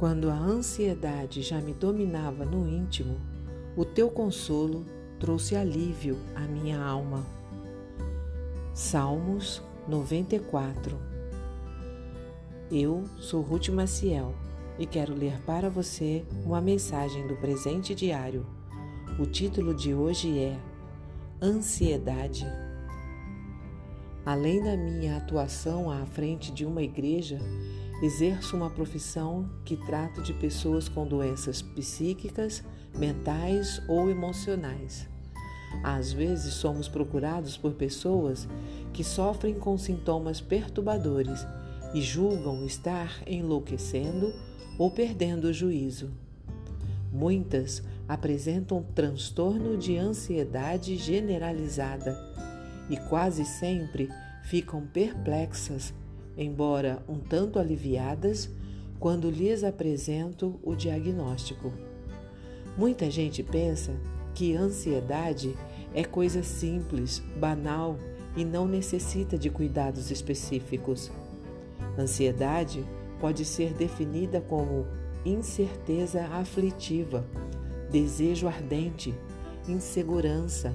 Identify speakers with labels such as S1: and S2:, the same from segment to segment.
S1: Quando a ansiedade já me dominava no íntimo, o teu consolo trouxe alívio à minha alma. Salmos 94 Eu sou Ruth Maciel e quero ler para você uma mensagem do presente diário. O título de hoje é Ansiedade. Além da minha atuação à frente de uma igreja, exerço uma profissão que trata de pessoas com doenças psíquicas, mentais ou emocionais. Às vezes somos procurados por pessoas que sofrem com sintomas perturbadores e julgam estar enlouquecendo ou perdendo o juízo. Muitas apresentam transtorno de ansiedade generalizada e quase sempre ficam perplexas, embora um tanto aliviadas, quando lhes apresento o diagnóstico. Muita gente pensa que ansiedade é coisa simples, banal e não necessita de cuidados específicos. Ansiedade pode ser definida como incerteza aflitiva, desejo ardente, insegurança,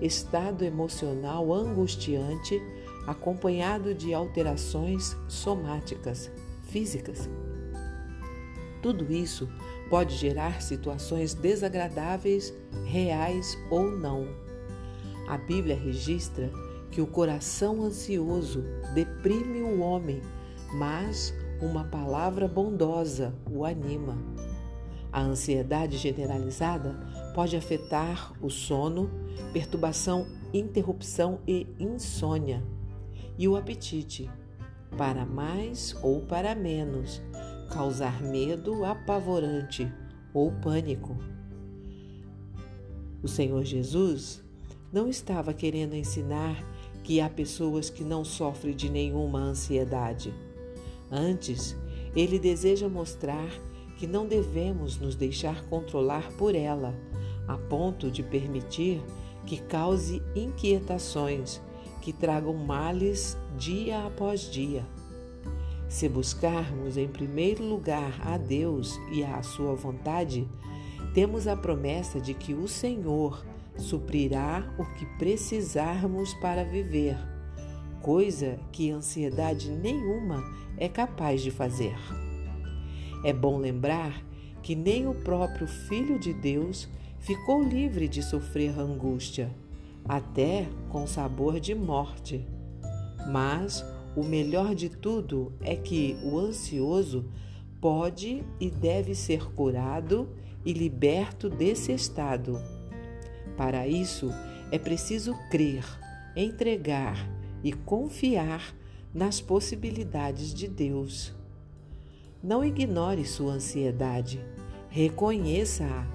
S1: estado emocional angustiante acompanhado de alterações somáticas, físicas. Tudo isso pode gerar situações desagradáveis, reais ou não. A Bíblia registra que o coração ansioso deprime o homem, mas uma palavra bondosa o anima. A ansiedade generalizada pode afetar o sono, perturbação, interrupção e insônia, e o apetite, para mais ou para menos, causar medo apavorante ou pânico. O Senhor Jesus não estava querendo ensinar que há pessoas que não sofrem de nenhuma ansiedade. Antes, ele deseja mostrar que não devemos nos deixar controlar por ela, a ponto de permitir que cause inquietações, que tragam males dia após dia. Se buscarmos em primeiro lugar a Deus e a Sua vontade, temos a promessa de que o Senhor suprirá o que precisarmos para viver, coisa que ansiedade nenhuma é capaz de fazer. É bom lembrar que nem o próprio Filho de Deus ficou livre de sofrer angústia, até com sabor de morte. Mas o melhor de tudo é que o ansioso pode e deve ser curado e liberto desse estado. Para isso, é preciso crer, entregar e confiar nas possibilidades de Deus. Não ignore sua ansiedade, reconheça-a,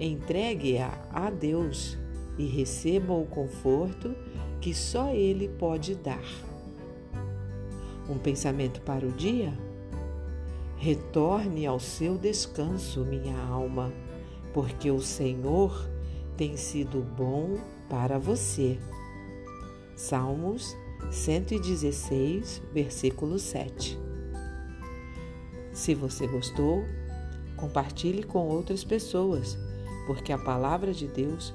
S1: entregue-a a Deus e receba o conforto que só Ele pode dar. Um pensamento para o dia? Retorne ao seu descanso, minha alma, porque o Senhor tem sido bom para você. Salmos 116, versículo 7. Se você gostou, compartilhe com outras pessoas, porque a palavra de Deus